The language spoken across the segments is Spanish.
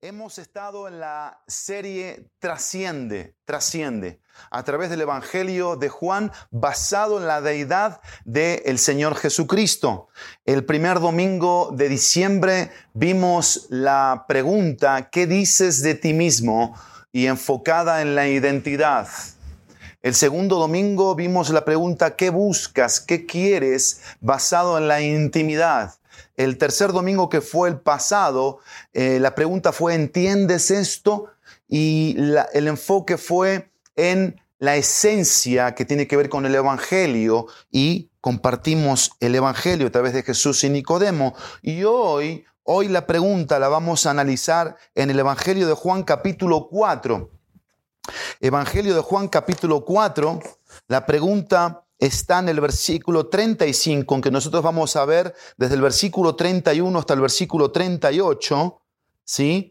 Hemos estado en la serie Trasciende, Trasciende, a través del Evangelio de Juan, basado en la deidad del Señor Jesucristo. El primer domingo de diciembre vimos la pregunta, ¿qué dices de ti mismo? y enfocada en la identidad. El segundo domingo vimos la pregunta, ¿qué buscas? ¿Qué quieres? basado en la intimidad. El tercer domingo que fue el pasado, eh, la pregunta fue, ¿entiendes esto? Y el enfoque fue en la esencia que tiene que ver con el Evangelio y compartimos el Evangelio a través de Jesús y Nicodemo. Y hoy, hoy la pregunta la vamos a analizar en el Evangelio de Juan capítulo 4. Evangelio de Juan capítulo 4, la pregunta está en el versículo 35, que nosotros vamos a ver desde el versículo 31 hasta el versículo 38, ¿sí?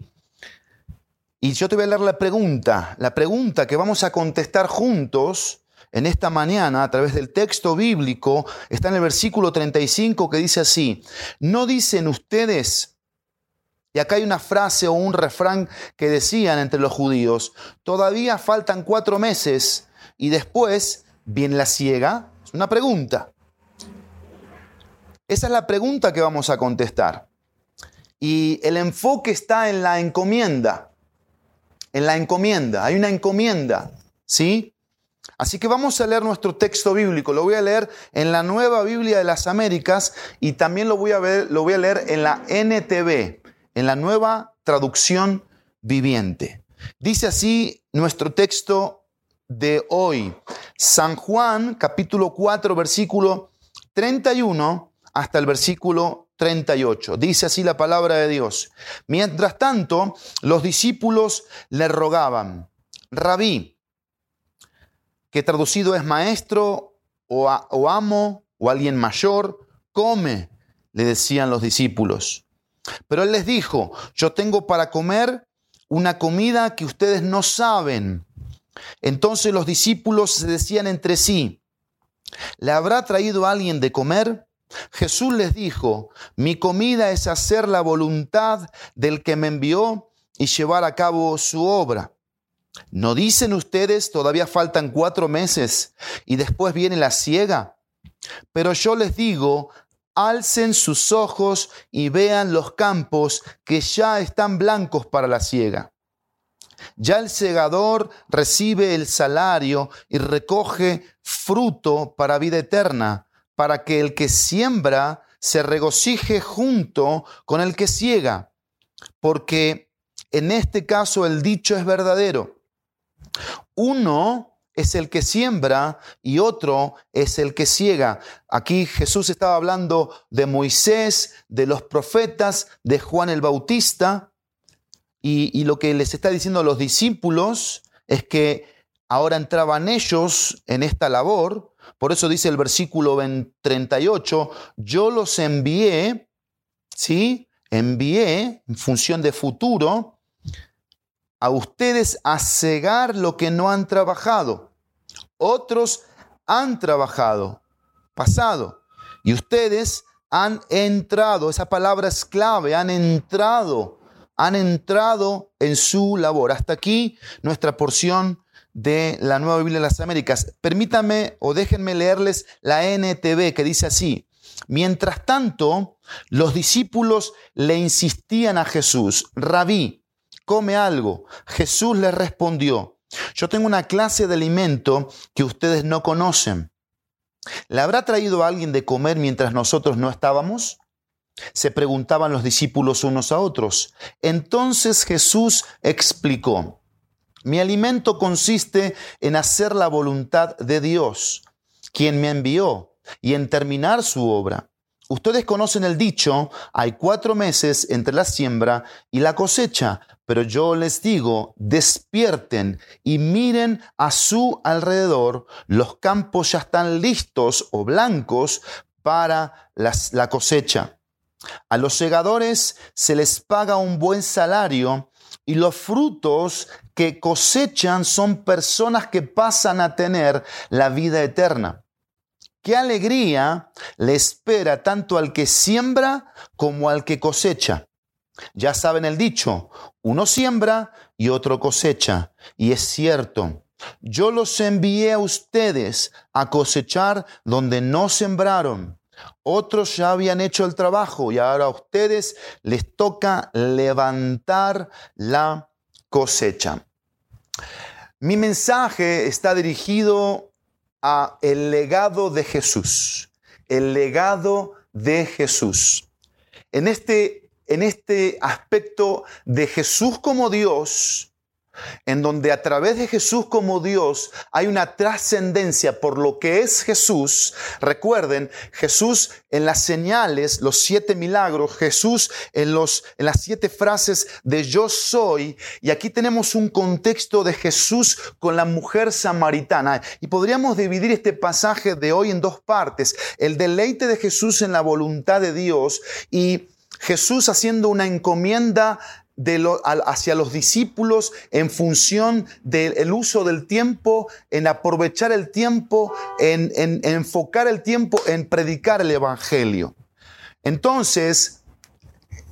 Y yo te voy a leer la pregunta, la pregunta que vamos a contestar juntos en esta mañana a través del texto bíblico, está en el versículo 35 que dice así, ¿no dicen ustedes? Y acá hay una frase o un refrán que decían entre los judíos, todavía faltan cuatro meses y después ¿Viene la ciega? Es una pregunta. Esa es la pregunta que vamos a contestar. Y el enfoque está en la encomienda. En la encomienda. Hay una encomienda. ¿Sí? Así que vamos a leer nuestro texto bíblico. Lo voy a leer en la Nueva Biblia de las Américas y también lo voy a, lo voy a leer en la NTV, en la Nueva Traducción Viviente. Dice así nuestro texto de hoy. San Juan, capítulo 4, versículo 31 hasta el versículo 38. Dice así la palabra de Dios. Mientras tanto, los discípulos le rogaban, rabí, que traducido es maestro o, o amo o alguien mayor, come, le decían los discípulos. Pero él les dijo, yo tengo para comer una comida que ustedes no saben. Entonces los discípulos se decían entre sí, ¿le habrá traído alguien de comer? Jesús les dijo, mi comida es hacer la voluntad del que me envió y llevar a cabo su obra. ¿No dicen ustedes, todavía faltan cuatro meses y después viene la ciega? Pero yo les digo, alcen sus ojos y vean los campos que ya están blancos para la ciega. Ya el segador recibe el salario y recoge fruto para vida eterna, para que el que siembra se regocije junto con el que ciega, porque en este caso el dicho es verdadero. Uno es el que siembra y otro es el que ciega. Aquí Jesús estaba hablando de Moisés, de los profetas, de Juan el Bautista, y, lo que les está diciendo a los discípulos es que ahora entraban ellos en esta labor. Por eso dice el versículo 38, yo los envié, ¿sí? Envié en función de futuro a ustedes a cegar lo que no han trabajado. Otros han trabajado, pasado. Y ustedes han entrado, esa palabra es clave, han entrado han entrado en su labor. Hasta aquí nuestra porción de la Nueva Biblia de las Américas. Permítanme o déjenme leerles la NTV que dice así. Mientras tanto, los discípulos le insistían a Jesús, rabí, come algo. Jesús les respondió, yo tengo una clase de alimento que ustedes no conocen. ¿Le habrá traído a alguien de comer mientras nosotros no estábamos? Se preguntaban los discípulos unos a otros. Entonces Jesús explicó, mi alimento consiste en hacer la voluntad de Dios, quien me envió, y en terminar su obra. Ustedes conocen el dicho, hay cuatro meses entre la siembra y la cosecha, pero yo les digo, despierten y miren a su alrededor, los campos ya están listos o blancos para la cosecha. A los segadores se les paga un buen salario y los frutos que cosechan son personas que pasan a tener la vida eterna. Qué alegría le espera tanto al que siembra como al que cosecha. Ya saben el dicho, uno siembra y otro cosecha. Y es cierto, yo los envié a ustedes a cosechar donde no sembraron. Otros ya habían hecho el trabajo y ahora a ustedes les toca levantar la cosecha. Mi mensaje está dirigido a el legado de Jesús, el legado de Jesús. En este, en este aspecto de Jesús como Dios, en donde a través de Jesús como Dios hay una trascendencia por lo que es Jesús. Recuerden, Jesús en las señales, los siete milagros, Jesús en, los, en las siete frases de yo soy, y aquí tenemos un contexto de Jesús con la mujer samaritana. Y podríamos dividir este pasaje de hoy en dos partes, el deleite de Jesús en la voluntad de Dios y Jesús haciendo una encomienda hacia los discípulos en función del uso del tiempo, en aprovechar el tiempo, en, en enfocar el tiempo en predicar el Evangelio. Entonces,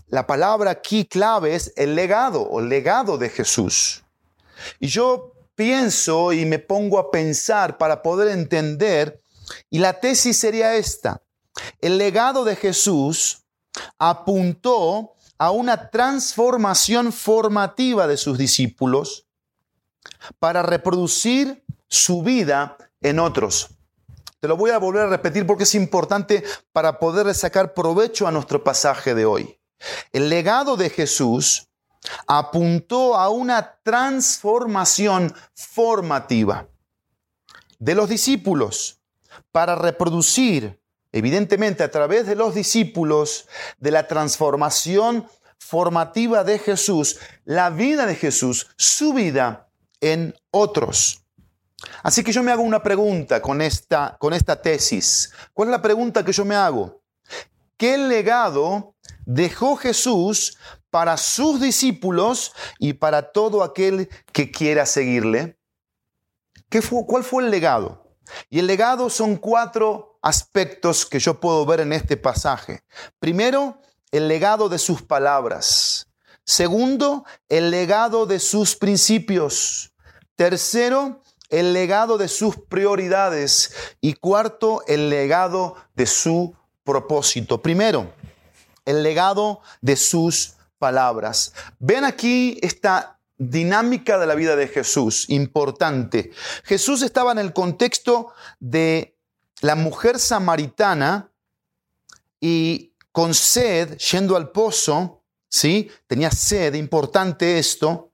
la palabra aquí clave es el legado o legado de Jesús. Y yo pienso y me pongo a pensar para poder entender, y la tesis sería esta. El legado de Jesús apuntó a una transformación formativa de sus discípulos para reproducir su vida en otros. Te lo voy a volver a repetir porque es importante para poder sacar provecho a nuestro pasaje de hoy. El legado de Jesús apuntó a una transformación formativa de los discípulos para reproducir evidentemente a través de los discípulos, de la transformación formativa de Jesús, la vida de Jesús, su vida en otros. Así que yo me hago una pregunta con esta, con esta tesis. ¿Cuál es la pregunta que yo me hago? ¿Qué legado dejó Jesús para sus discípulos y para todo aquel que quiera seguirle? ¿Qué fue, ¿Cuál fue el legado? Y el legado son cuatro aspectos que yo puedo ver en este pasaje. Primero, el legado de sus palabras. Segundo, el legado de sus principios. Tercero, el legado de sus prioridades. Y cuarto, el legado de su propósito. Primero, el legado de sus palabras. Ven aquí esta dinámica de la vida de Jesús, importante. Jesús estaba en el contexto de la mujer samaritana y con sed, yendo al pozo, ¿sí? Tenía sed, importante esto,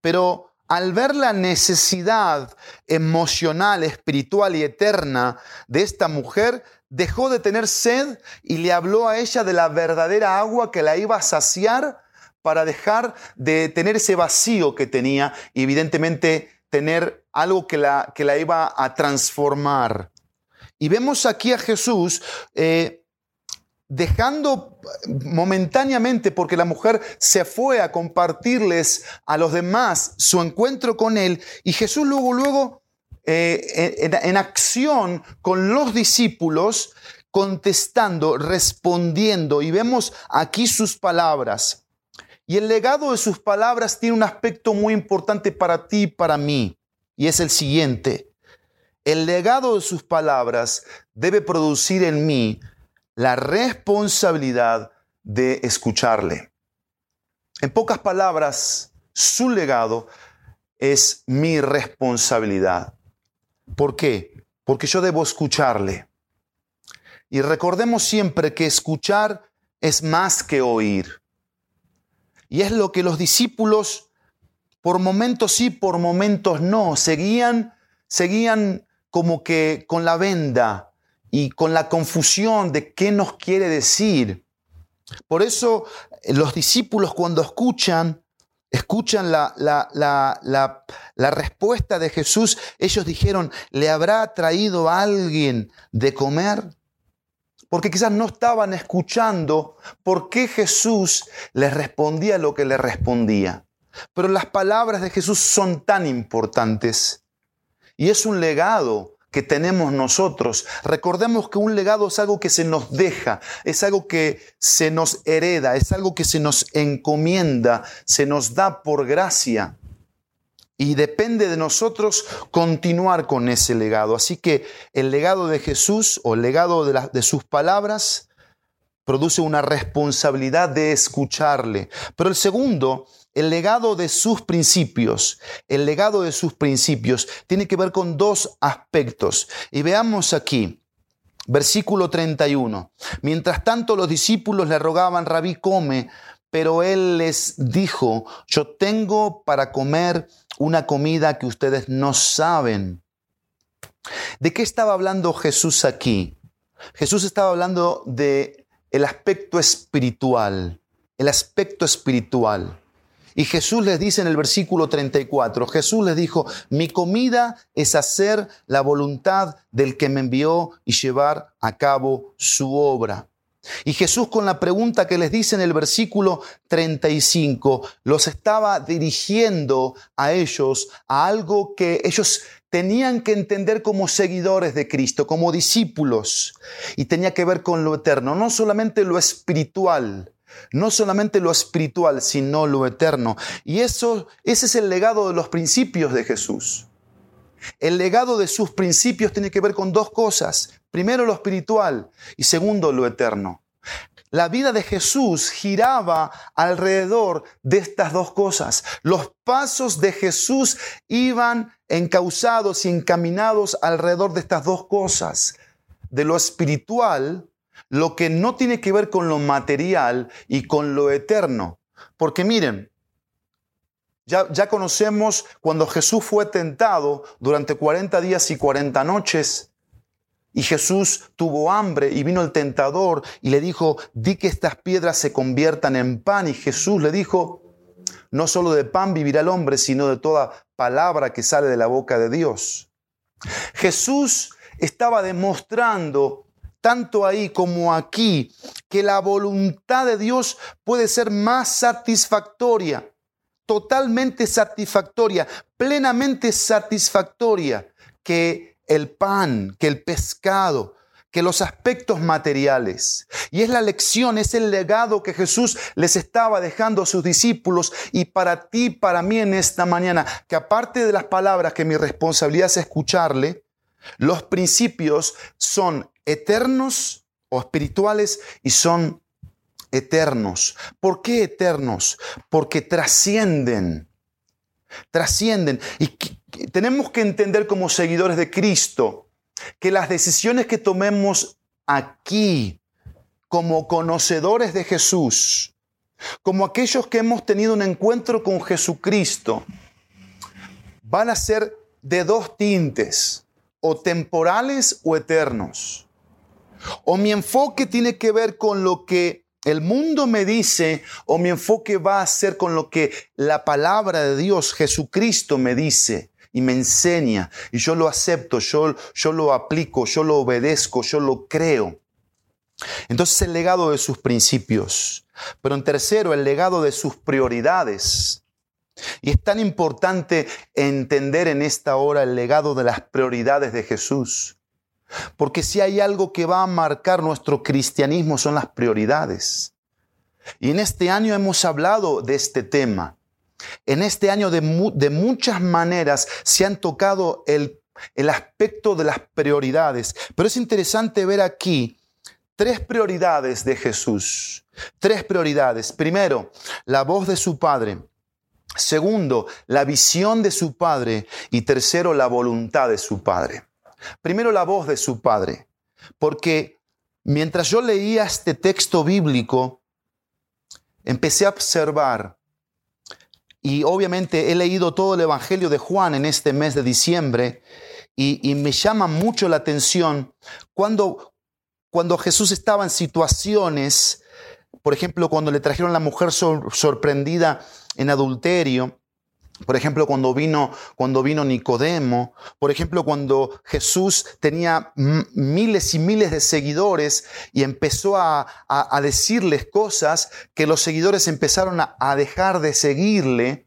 pero al ver la necesidad emocional, espiritual y eterna de esta mujer, dejó de tener sed y le habló a ella de la verdadera agua que la iba a saciar para dejar de tener ese vacío que tenía y evidentemente tener algo que la, que la iba a transformar. Y vemos aquí a Jesús eh, dejando momentáneamente, porque la mujer se fue a compartirles a los demás su encuentro con él, y Jesús luego, luego, eh, en, en acción con los discípulos, contestando, respondiendo, y vemos aquí sus palabras. Y el legado de sus palabras tiene un aspecto muy importante para ti y para mí, y es el siguiente. El legado de sus palabras debe producir en mí la responsabilidad de escucharle. En pocas palabras, su legado es mi responsabilidad. ¿Por qué? Porque yo debo escucharle. Y recordemos siempre que escuchar es más que oír. Y es lo que los discípulos, por momentos sí, por momentos no, seguían, seguían como que con la venda y con la confusión de qué nos quiere decir. Por eso eh, los discípulos cuando escuchan, escuchan la, respuesta de Jesús, ellos dijeron, ¿le habrá traído a alguien de comer? Porque quizás no estaban escuchando por qué Jesús les respondía lo que le respondía. Pero las palabras de Jesús son tan importantes y es un legado que tenemos nosotros. Recordemos que un legado es algo que se nos deja, es algo que se nos hereda, es algo que se nos encomienda, se nos da por gracia. Y depende de nosotros continuar con ese legado. Así que el legado de Jesús o el legado de, de sus palabras produce una responsabilidad de escucharle. Pero el segundo el legado de sus principios, el legado de sus principios tiene que ver con dos aspectos. Y veamos aquí, versículo 31. Mientras tanto los discípulos le rogaban, rabí, come, pero él les dijo, yo tengo para comer una comida que ustedes no saben. ¿De qué estaba hablando Jesús aquí? Jesús estaba hablando de el aspecto espiritual, el aspecto espiritual. Y Jesús les dice en el versículo 34, Jesús les dijo, mi comida es hacer la voluntad del que me envió y llevar a cabo su obra. Y Jesús con la pregunta que les dice en el versículo 35, los estaba dirigiendo a ellos a algo que ellos tenían que entender como seguidores de Cristo, como discípulos, y tenía que ver con lo eterno, no solamente lo espiritual, no solamente lo espiritual, sino lo eterno. Y eso, ese es el legado de los principios de Jesús. El legado de sus principios tiene que ver con dos cosas. Primero lo espiritual y segundo lo eterno. La vida de Jesús giraba alrededor de estas dos cosas. Los pasos de Jesús iban encausados y encaminados alrededor de estas dos cosas. De lo espiritual lo que no tiene que ver con lo material y con lo eterno. Porque miren, ya, conocemos cuando Jesús fue tentado durante 40 días y 40 noches. Y Jesús tuvo hambre y vino el tentador y le dijo, di que estas piedras se conviertan en pan. Y Jesús le dijo, no solo de pan vivirá el hombre, sino de toda palabra que sale de la boca de Dios. Jesús estaba demostrando tanto ahí como aquí, que la voluntad de Dios puede ser más satisfactoria, totalmente satisfactoria, plenamente satisfactoria que el pan, que el pescado, que los aspectos materiales. Y es la lección, es el legado que Jesús les estaba dejando a sus discípulos y para ti, para mí en esta mañana, que aparte de las palabras que mi responsabilidad es escucharle, los principios son eternos o espirituales y son eternos. ¿Por qué eternos? Porque trascienden. Trascienden. Y tenemos que entender como seguidores de Cristo que las decisiones que tomemos aquí como conocedores de Jesús, como aquellos que hemos tenido un encuentro con Jesucristo, van a ser de dos tintes, o temporales o eternos. O mi enfoque tiene que ver con lo que el mundo me dice, o mi enfoque va a ser con lo que la palabra de Dios, Jesucristo, me dice y me enseña. Y yo lo acepto, yo, yo lo aplico, yo lo obedezco, yo lo creo. Entonces el legado de sus principios. Pero en tercero, el legado de sus prioridades. Y es tan importante entender en esta hora el legado de las prioridades de Jesús. Porque si hay algo que va a marcar nuestro cristianismo son las prioridades. Y en este año hemos hablado de este tema. En este año de, muchas maneras se han tocado el, el aspecto de las prioridades. Pero es interesante ver aquí tres prioridades de Jesús. Tres prioridades. Primero, la voz de su Padre. Segundo, la visión de su Padre. Y tercero, la voluntad de su Padre. Primero la voz de su padre, porque mientras yo leía este texto bíblico, empecé a observar, y obviamente he leído todo el Evangelio de Juan en este mes de diciembre, y, me llama mucho la atención cuando, cuando Jesús estaba en situaciones, por ejemplo, cuando le trajeron a la mujer sorprendida en adulterio, por ejemplo, cuando vino, cuando vino Nicodemo, por ejemplo, cuando Jesús tenía miles y miles de seguidores y empezó a, decirles cosas que los seguidores empezaron a, dejar de seguirle,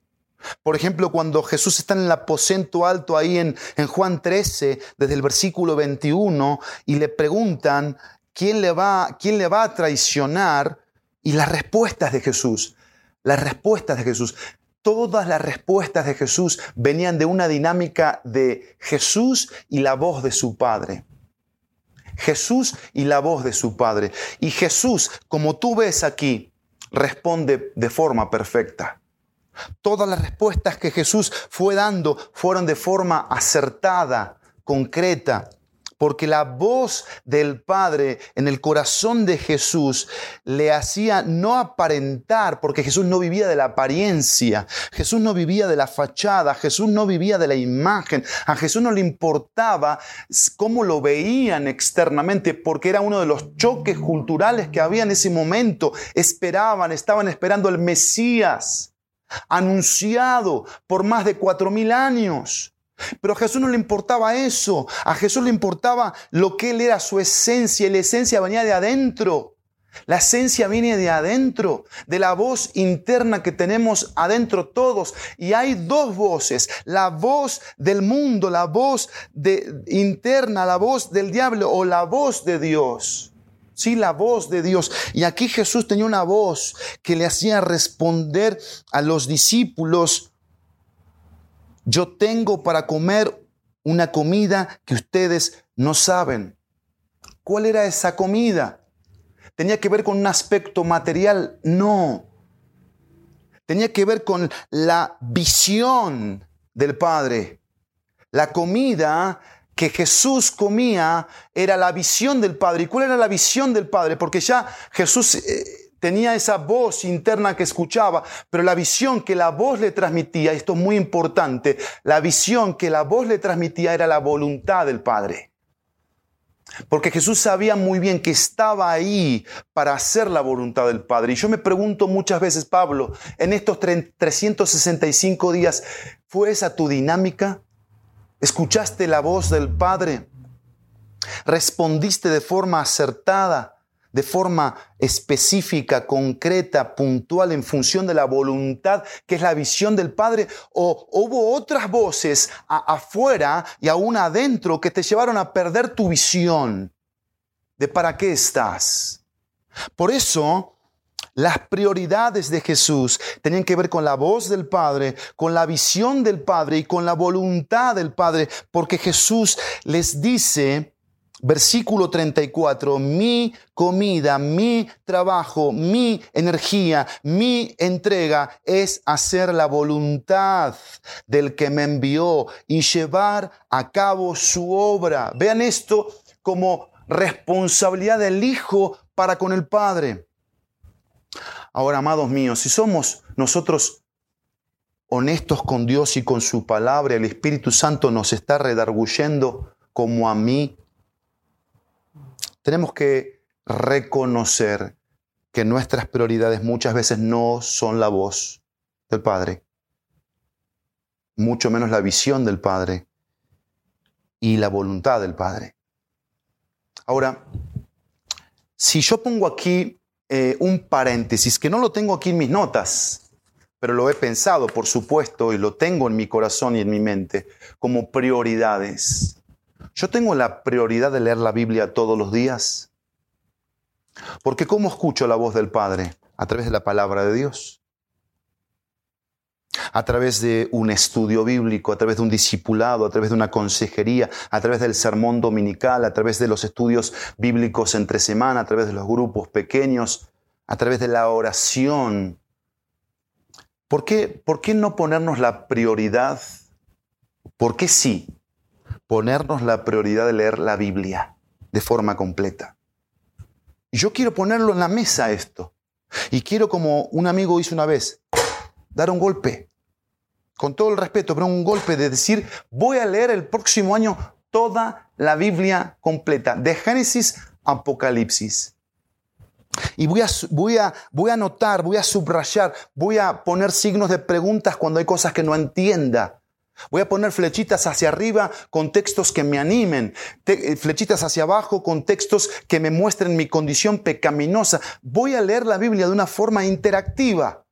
Por ejemplo, cuando Jesús está en el aposento alto ahí en, en, Juan 13, desde el versículo 21, y le preguntan quién le, va, quién le va a traicionar, y las respuestas de Jesús, las respuestas de Jesús, todas las respuestas de Jesús venían de una dinámica de Jesús y la voz de su Padre. Jesús y la voz de su Padre. Y Jesús, como tú ves aquí, responde de forma perfecta. Todas las respuestas que Jesús fue dando fueron de forma acertada, concreta, porque la voz del Padre en el corazón de Jesús le hacía no aparentar, porque Jesús no vivía de la apariencia, Jesús no vivía de la fachada, Jesús no vivía de la imagen, a Jesús no le importaba cómo lo veían externamente, porque era uno de los choques culturales que había en ese momento. Esperaban, estaban esperando el Mesías anunciado por más de cuatro mil años. Pero a Jesús no le importaba eso, a Jesús le importaba lo que él era, su esencia, y la esencia venía de adentro. La esencia viene de adentro, de la voz interna que tenemos adentro todos. Y hay dos voces, la voz del mundo, la voz de, interna, la voz del diablo o la voz de Dios. Sí, la voz de Dios. Y aquí Jesús tenía una voz que le hacía responder a los discípulos yo tengo para comer una comida que ustedes no saben. ¿Cuál era esa comida? ¿Tenía que ver con un aspecto material? No. Tenía que ver con la visión del Padre. La comida que Jesús comía era la visión del Padre. ¿Y cuál era la visión del Padre? Porque ya Jesús eh, tenía esa voz interna que escuchaba, pero la visión que la voz le transmitía, esto es muy importante, la visión que la voz le transmitía era la voluntad del Padre. Porque Jesús sabía muy bien que estaba ahí para hacer la voluntad del Padre. Y yo me pregunto muchas veces, Pablo, en estos 365 días, ¿fue esa tu dinámica? ¿Escuchaste la voz del Padre? ¿Respondiste de forma acertada? De forma específica, concreta, puntual, en función de la voluntad que es la visión del Padre? ¿O hubo otras voces afuera y aún adentro que te llevaron a perder tu visión de para qué estás? Por eso, las prioridades de Jesús tenían que ver con la voz del Padre, con la visión del Padre y con la voluntad del Padre, porque Jesús les dice, Versículo 34, mi comida, mi trabajo, mi energía, mi entrega es hacer la voluntad del que me envió y llevar a cabo su obra. Vean esto como responsabilidad del Hijo para con el Padre. Ahora, amados míos, si somos nosotros honestos con Dios y con su palabra, el Espíritu Santo nos está redarguyendo como a mí tenemos que reconocer que nuestras prioridades muchas veces no son la voz del Padre, mucho menos la visión del Padre y la voluntad del Padre. Ahora, si yo pongo aquí eh, un paréntesis, que no lo tengo aquí en mis notas, pero lo he pensado, por supuesto, y lo tengo en mi corazón y en mi mente, como prioridades. Yo tengo la prioridad de leer la Biblia todos los días. Porque ¿cómo escucho la voz del Padre? A través de la palabra de Dios. A través de un estudio bíblico, a través de un discipulado, a través de una consejería, a través del sermón dominical, a través de los estudios bíblicos entre semana, a través de los grupos pequeños, a través de la oración. ¿Por qué, por qué no ponernos la prioridad? ¿Por qué sí? Ponernos la prioridad de leer la Biblia de forma completa. Yo quiero ponerlo en la mesa esto. Y quiero, como un amigo hizo una vez, dar un golpe. Con todo el respeto, pero un golpe de decir, voy a leer el próximo año toda la Biblia completa, de Génesis a Apocalipsis. Y voy a, voy, a, voy a anotar, voy a subrayar, voy a poner signos de preguntas cuando hay cosas que no entienda. Voy a poner flechitas hacia arriba con textos que me animen, eh, flechitas hacia abajo con textos que me muestren mi condición pecaminosa. Voy a leer la Biblia de una forma interactiva.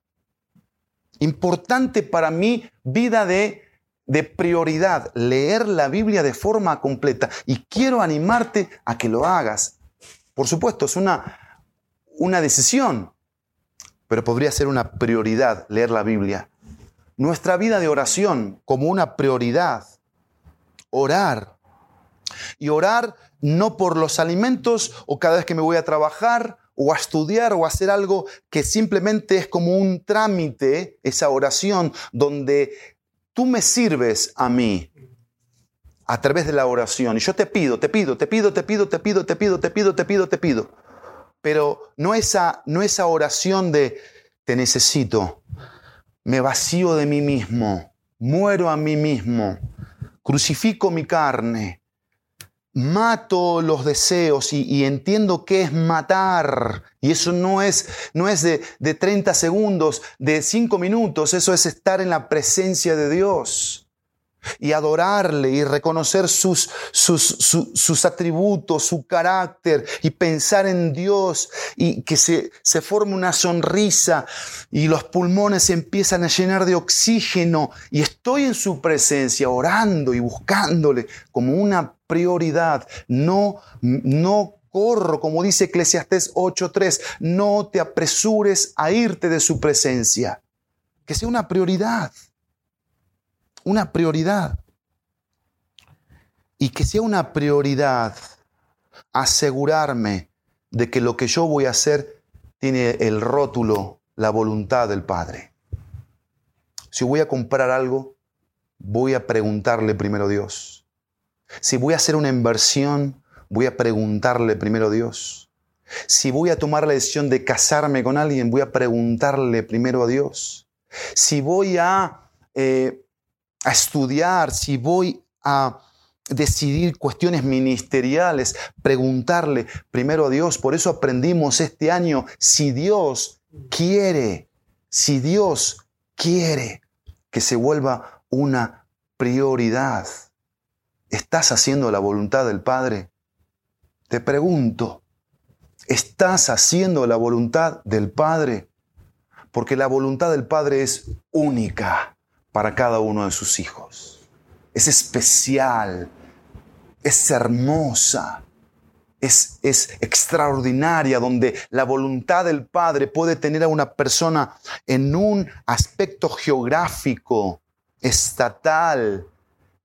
importante para mí, vida de, de prioridad, leer la Biblia de forma completa. Y quiero animarte a que lo hagas. Por supuesto, es una, una decisión, pero podría ser una prioridad leer la Biblia. Nuestra vida de oración como una prioridad. Orar. Y orar no por los alimentos o cada vez que me voy a trabajar o a estudiar o a hacer algo que simplemente es como un trámite, esa oración donde tú me sirves a mí a través de la oración. Y yo te pido, te pido, te pido, te pido, te pido, te pido, te pido, te pido, te pido. Pero no esa, no esa oración de te necesito, me vacío de mí mismo, muero a mí mismo, crucifico mi carne, mato los deseos y, entiendo qué es matar. Y eso no es, no es de, de 30 segundos, de 5 minutos, eso es estar en la presencia de Dios y adorarle y reconocer sus, sus, sus, atributos, su carácter y pensar en Dios y que se, se forme una sonrisa y los pulmones se empiezan a llenar de oxígeno y estoy en su presencia orando y buscándole como una prioridad. No, no corro, como dice Eclesiastés 8.3, no te apresures a irte de su presencia. Que sea una prioridad una prioridad. Y que sea una prioridad asegurarme de que lo que yo voy a hacer tiene el rótulo, la voluntad del Padre. Si voy a comprar algo, voy a preguntarle primero a Dios. Si voy a hacer una inversión, voy a preguntarle primero a Dios. Si voy a tomar la decisión de casarme con alguien, voy a preguntarle primero a Dios. Si voy a eh, a estudiar, si voy a decidir cuestiones ministeriales, preguntarle primero a Dios. Por eso aprendimos este año, si Dios quiere, si Dios quiere que se vuelva una prioridad, ¿estás haciendo la voluntad del Padre? Te pregunto, ¿estás haciendo la voluntad del Padre? Porque la voluntad del Padre es única para cada uno de sus hijos. Es especial, es hermosa, es, es, extraordinaria, donde la voluntad del Padre puede tener a una persona en un aspecto geográfico, estatal,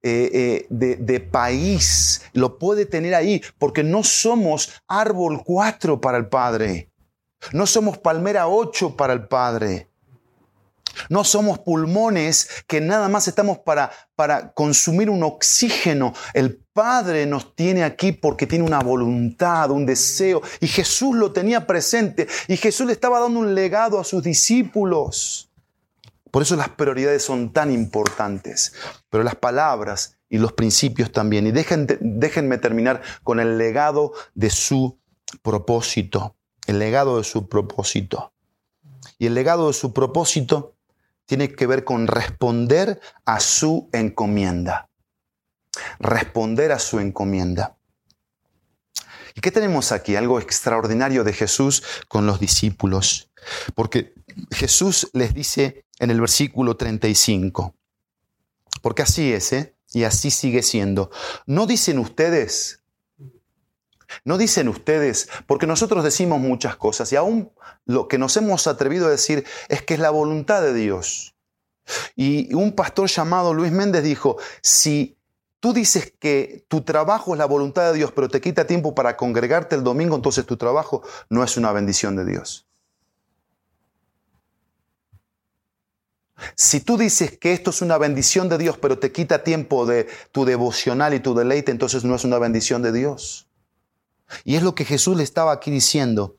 eh, eh, de, de, país, lo puede tener ahí, porque no somos árbol 4 para el Padre, no somos palmera 8 para el Padre. No somos pulmones que nada más estamos para, para consumir un oxígeno. El Padre nos tiene aquí porque tiene una voluntad, un deseo. Y Jesús lo tenía presente. Y Jesús le estaba dando un legado a sus discípulos. Por eso las prioridades son tan importantes. Pero las palabras y los principios también. Y déjenme terminar con el legado de su propósito. El legado de su propósito. Y el legado de su propósito tiene que ver con responder a su encomienda. Responder a su encomienda. ¿Y qué tenemos aquí? Algo extraordinario de Jesús con los discípulos. Porque Jesús les dice en el versículo 35, porque así es, ¿eh? y así sigue siendo. ¿No dicen ustedes no dicen ustedes, porque nosotros decimos muchas cosas y aún lo que nos hemos atrevido a decir es que es la voluntad de Dios. Y un pastor llamado Luis Méndez dijo, si tú dices que tu trabajo es la voluntad de Dios, pero te quita tiempo para congregarte el domingo, entonces tu trabajo no es una bendición de Dios. Si tú dices que esto es una bendición de Dios, pero te quita tiempo de tu devocional y tu deleite, entonces no es una bendición de Dios. Y es lo que Jesús le estaba aquí diciendo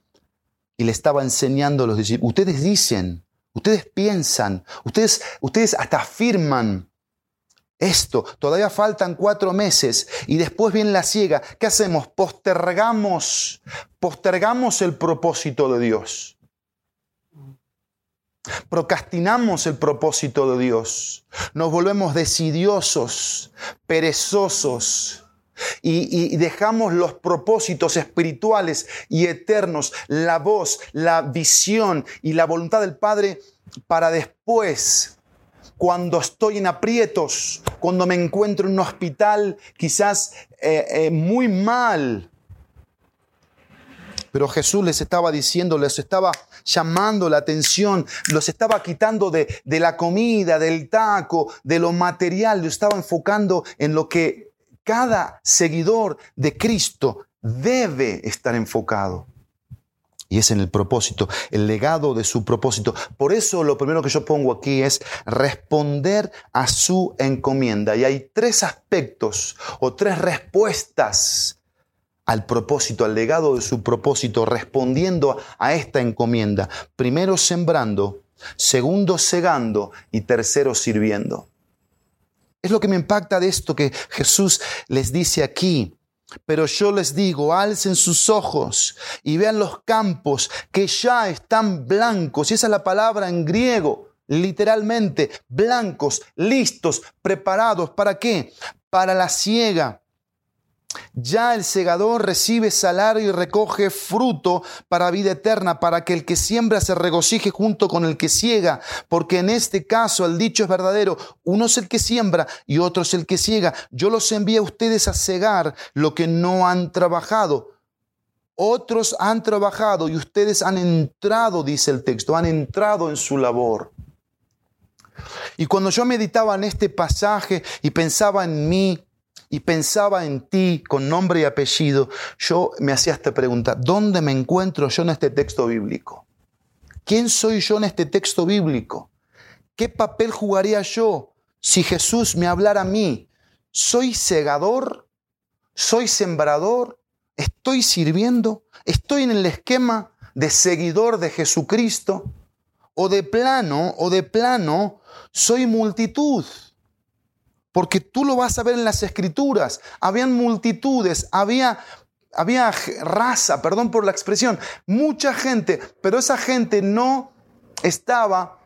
y le estaba enseñando a los discípulos. Ustedes dicen, ustedes piensan, ustedes, ustedes hasta afirman esto. Todavía faltan cuatro meses y después viene la ciega. ¿Qué hacemos? Postergamos, postergamos el propósito de Dios. Procrastinamos el propósito de Dios. Nos volvemos decidiosos, perezosos y, dejamos los propósitos espirituales y eternos, la voz, la visión y la voluntad del Padre para después, cuando estoy en aprietos, cuando me encuentro en un hospital quizás eh, eh, muy mal. Pero Jesús les estaba diciendo, les estaba llamando la atención, los estaba quitando de, de la comida, del taco, de lo material, lo estaba enfocando en lo que cada seguidor de Cristo debe estar enfocado. Y es en el propósito, el legado de su propósito. Por eso lo primero que yo pongo aquí es responder a su encomienda. Y hay tres aspectos o tres respuestas al propósito, al legado de su propósito, respondiendo a esta encomienda. Primero sembrando, segundo segando y tercero sirviendo. Es lo que me impacta de esto que Jesús les dice aquí. Pero yo les digo, alcen sus ojos y vean los campos que ya están blancos. Y esa es la palabra en griego, literalmente, blancos, listos, preparados. ¿Para qué? Para la siega. Ya el segador recibe salario y recoge fruto para vida eterna, para que el que siembra se regocije junto con el que ciega, porque en este caso el dicho es verdadero, uno es el que siembra y otro es el que ciega. Yo los envío a ustedes a cegar lo que no han trabajado. Otros han trabajado y ustedes han entrado, dice el texto, han entrado en su labor. Y cuando yo meditaba en este pasaje y pensaba en mí, y pensaba en ti con nombre y apellido, yo me hacía esta pregunta, ¿dónde me encuentro yo en este texto bíblico? ¿Quién soy yo en este texto bíblico? ¿Qué papel jugaría yo si Jesús me hablara a mí? ¿Soy segador? ¿Soy sembrador? ¿Estoy sirviendo? ¿Estoy en el esquema de seguidor de Jesucristo? ¿O de plano, o de plano, soy multitud? Porque tú lo vas a ver en las escrituras. Habían multitudes, había, había raza, perdón por la expresión, mucha gente, pero esa gente no estaba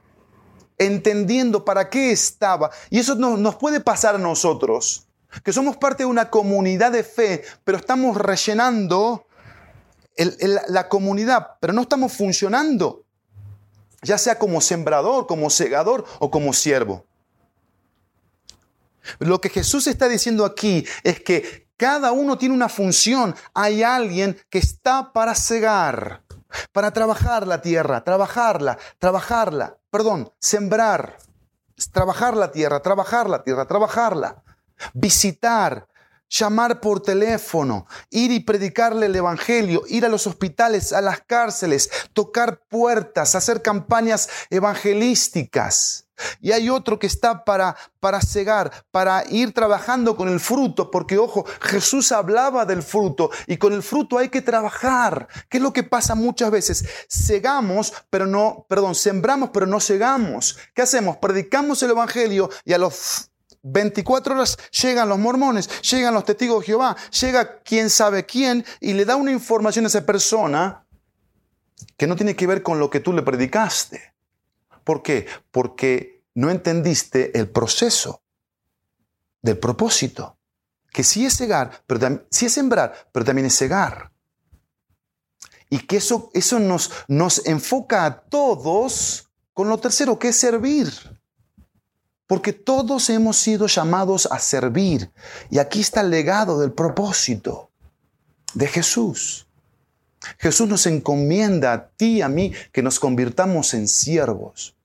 entendiendo para qué estaba. Y eso nos puede pasar a nosotros, que somos parte de una comunidad de fe, pero estamos rellenando la comunidad, pero no estamos funcionando, ya sea como sembrador, como segador o como siervo. Lo que Jesús está diciendo aquí es que cada uno tiene una función. Hay alguien que está para cegar, para trabajar la tierra, trabajarla, trabajarla, perdón, sembrar, trabajar la tierra, trabajar la tierra, trabajarla, visitar, llamar por teléfono, ir y predicarle el Evangelio, ir a los hospitales, a las cárceles, tocar puertas, hacer campañas evangelísticas. Y hay otro que está para, para cegar, para ir trabajando con el fruto, porque ojo, Jesús hablaba del fruto y con el fruto hay que trabajar. ¿Qué es lo que pasa muchas veces? Cegamos, pero no, perdón, sembramos, pero no cegamos. ¿Qué hacemos? Predicamos el Evangelio y a los 24 horas llegan los mormones, llegan los testigos de Jehová, llega quién sabe quién y le da una información a esa persona que no tiene que ver con lo que tú le predicaste. ¿Por qué? Porque no entendiste el proceso del propósito, que sí es cegar, pero sí es sembrar, pero también es cegar. Y que eso, eso nos, nos enfoca a todos con lo tercero, que es servir. Porque todos hemos sido llamados a servir. Y aquí está el legado del propósito de Jesús. Jesús nos encomienda a ti y a mí que nos convirtamos en siervos.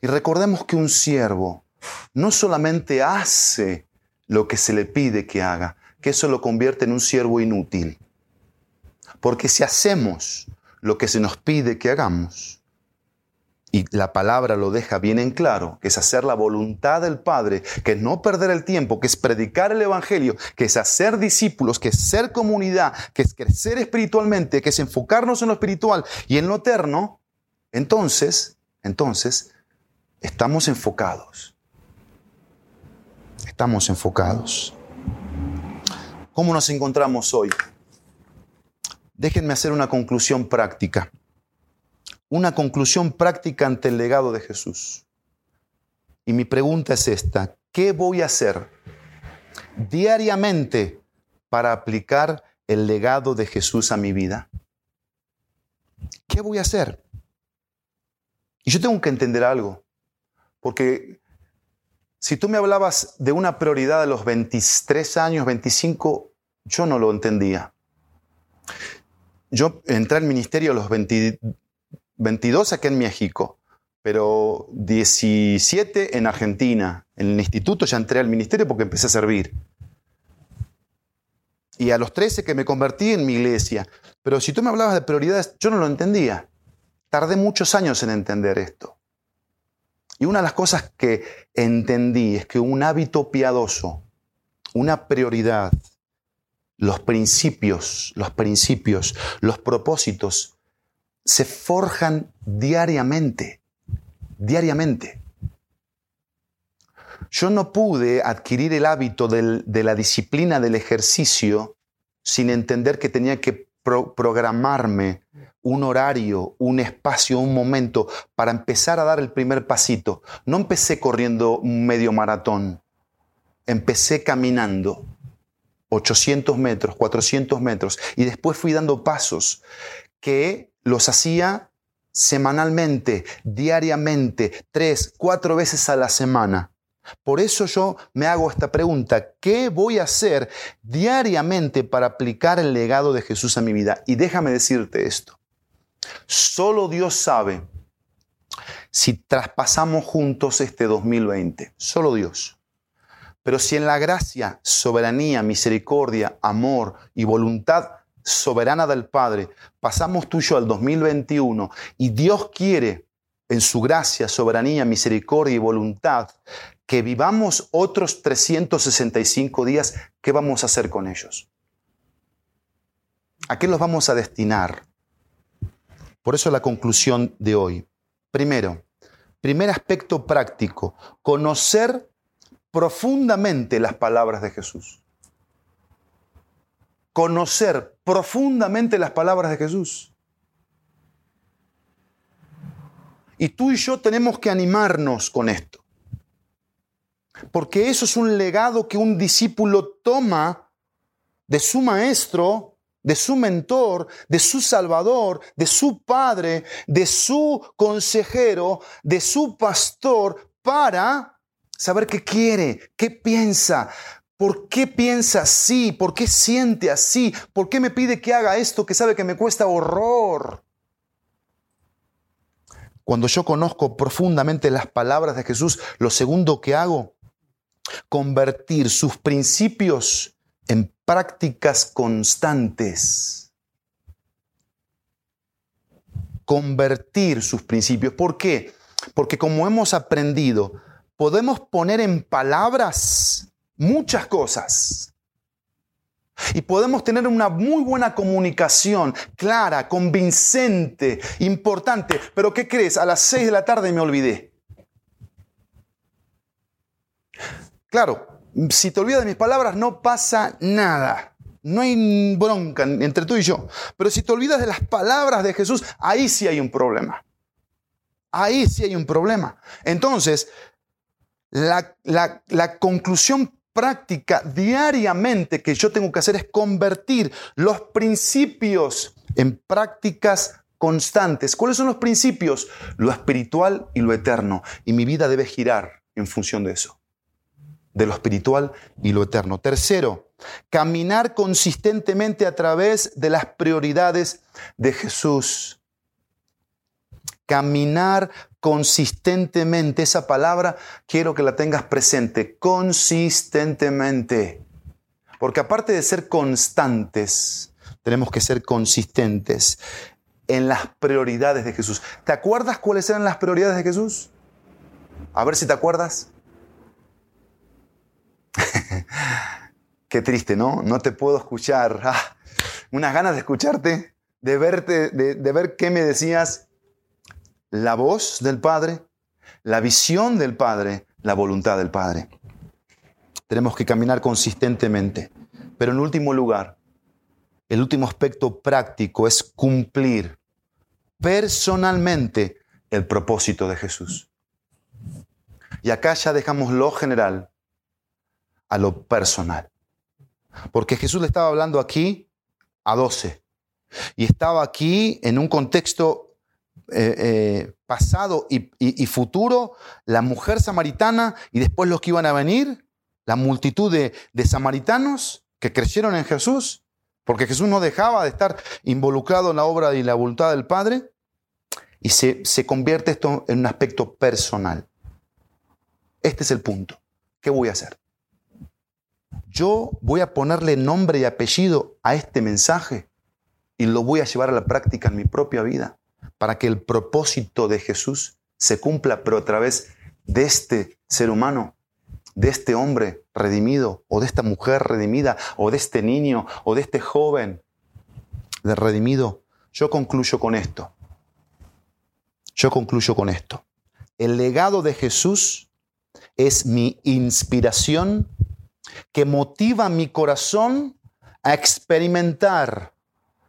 Y recordemos que un siervo no solamente hace lo que se le pide que haga, que eso lo convierte en un siervo inútil. Porque si hacemos lo que se nos pide que hagamos, y la palabra lo deja bien en claro, que es hacer la voluntad del Padre, que es no perder el tiempo, que es predicar el Evangelio, que es hacer discípulos, que es ser comunidad, que es crecer espiritualmente, que es enfocarnos en lo espiritual y en lo eterno, entonces, entonces, estamos enfocados. Estamos enfocados. ¿Cómo nos encontramos hoy? Déjenme hacer una conclusión práctica una conclusión práctica ante el legado de Jesús. Y mi pregunta es esta, ¿qué voy a hacer diariamente para aplicar el legado de Jesús a mi vida? ¿Qué voy a hacer? Y yo tengo que entender algo, porque si tú me hablabas de una prioridad a los 23 años, 25, yo no lo entendía. Yo entré al ministerio a los 22 aquí en México, pero 17 en Argentina. En el instituto ya entré al ministerio porque empecé a servir. Y a los 13 que me convertí en mi iglesia. Pero si tú me hablabas de prioridades, yo no lo entendía. Tardé muchos años en entender esto. Y una de las cosas que entendí es que un hábito piadoso, una prioridad, los principios, los principios, los propósitos, se forjan diariamente, diariamente. Yo no pude adquirir el hábito de la disciplina del ejercicio sin entender que tenía que programarme un horario, un espacio, un momento para empezar a dar el primer pasito. No empecé corriendo un medio maratón, empecé caminando 800 metros, 400 metros y después fui dando pasos que los hacía semanalmente, diariamente, tres, cuatro veces a la semana. Por eso yo me hago esta pregunta, ¿qué voy a hacer diariamente para aplicar el legado de Jesús a mi vida? Y déjame decirte esto, solo Dios sabe si traspasamos juntos este 2020, solo Dios. Pero si en la gracia, soberanía, misericordia, amor y voluntad soberana del Padre pasamos tú y yo al 2021 y Dios quiere en su gracia, soberanía, misericordia y voluntad que vivamos otros 365 días, ¿qué vamos a hacer con ellos? ¿A qué los vamos a destinar? Por eso la conclusión de hoy. Primero, primer aspecto práctico, conocer profundamente las palabras de Jesús. Conocer profundamente las palabras de Jesús. Y tú y yo tenemos que animarnos con esto. Porque eso es un legado que un discípulo toma de su maestro, de su mentor, de su salvador, de su padre, de su consejero, de su pastor, para saber qué quiere, qué piensa, por qué piensa así, por qué siente así, por qué me pide que haga esto que sabe que me cuesta horror. Cuando yo conozco profundamente las palabras de Jesús, lo segundo que hago convertir sus principios en prácticas constantes. Convertir sus principios. ¿Por qué? Porque como hemos aprendido, podemos poner en palabras muchas cosas. Y podemos tener una muy buena comunicación, clara, convincente, importante. Pero ¿qué crees? A las 6 de la tarde me olvidé. Claro, si te olvidas de mis palabras no pasa nada. No hay bronca entre tú y yo. Pero si te olvidas de las palabras de Jesús, ahí sí hay un problema. Ahí sí hay un problema. Entonces, la, la conclusión práctica diariamente que yo tengo que hacer es convertir los principios en prácticas constantes. ¿Cuáles son los principios? Lo espiritual y lo eterno. Y mi vida debe girar en función de eso de lo espiritual y lo eterno. Tercero, caminar consistentemente a través de las prioridades de Jesús. Caminar consistentemente. Esa palabra quiero que la tengas presente. Consistentemente. Porque aparte de ser constantes, tenemos que ser consistentes en las prioridades de Jesús. ¿Te acuerdas cuáles eran las prioridades de Jesús? A ver si te acuerdas. Qué triste, ¿no? No te puedo escuchar. Ah, unas ganas de escucharte, de verte, de, de ver qué me decías. La voz del Padre, la visión del Padre, la voluntad del Padre. Tenemos que caminar consistentemente. Pero en último lugar, el último aspecto práctico es cumplir personalmente el propósito de Jesús. Y acá ya dejamos lo general a lo personal. Porque Jesús le estaba hablando aquí a doce. Y estaba aquí en un contexto eh, eh, pasado y, futuro, la mujer samaritana y después los que iban a venir, la multitud de, samaritanos que creyeron en Jesús, porque Jesús no dejaba de estar involucrado en la obra y la voluntad del Padre, y se, se convierte esto en un aspecto personal. Este es el punto. ¿Qué voy a hacer? Yo voy a ponerle nombre y apellido a este mensaje y lo voy a llevar a la práctica en mi propia vida para que el propósito de Jesús se cumpla, pero a través de este ser humano, de este hombre redimido, o de esta mujer redimida, o de este niño, o de este joven de redimido. Yo concluyo con esto. Yo concluyo con esto. El legado de Jesús es mi inspiración que motiva mi corazón a experimentar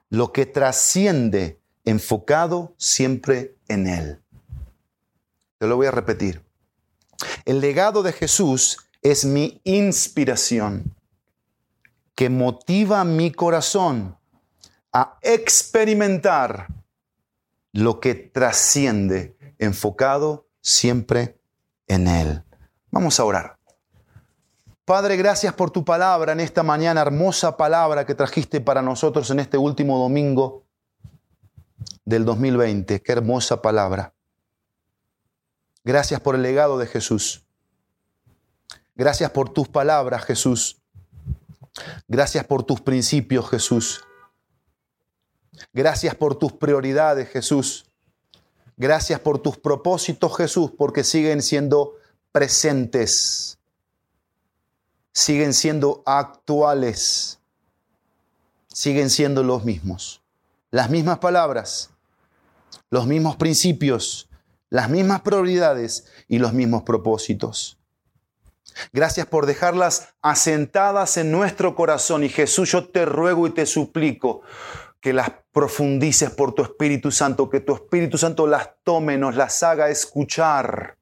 lo que trasciende enfocado siempre en Él. Te lo voy a repetir. El legado de Jesús es mi inspiración que motiva mi corazón a experimentar lo que trasciende enfocado siempre en Él. Vamos a orar. Padre, gracias por tu palabra en esta mañana, hermosa palabra que trajiste para nosotros en este último domingo del 2020. Qué hermosa palabra. Gracias por el legado de Jesús. Gracias por tus palabras, Jesús. Gracias por tus principios, Jesús. Gracias por tus prioridades, Jesús. Gracias por tus propósitos, Jesús, porque siguen siendo presentes. Siguen siendo actuales. Siguen siendo los mismos. Las mismas palabras, los mismos principios, las mismas prioridades y los mismos propósitos. Gracias por dejarlas asentadas en nuestro corazón y Jesús, yo te ruego y te suplico que las profundices por tu Espíritu Santo, que tu Espíritu Santo las tome, nos las haga escuchar,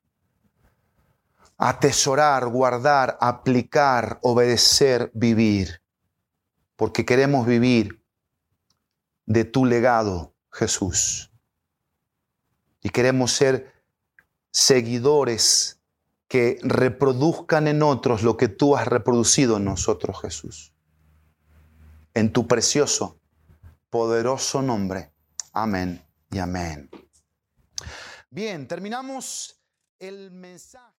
atesorar, guardar, aplicar, obedecer, vivir, porque queremos vivir de tu legado, Jesús y queremos ser seguidores que reproduzcan en otros lo que tú has reproducido en nosotros, Jesús. En tu precioso, poderoso nombre. Amén y amén. Bien, terminamos el mensaje.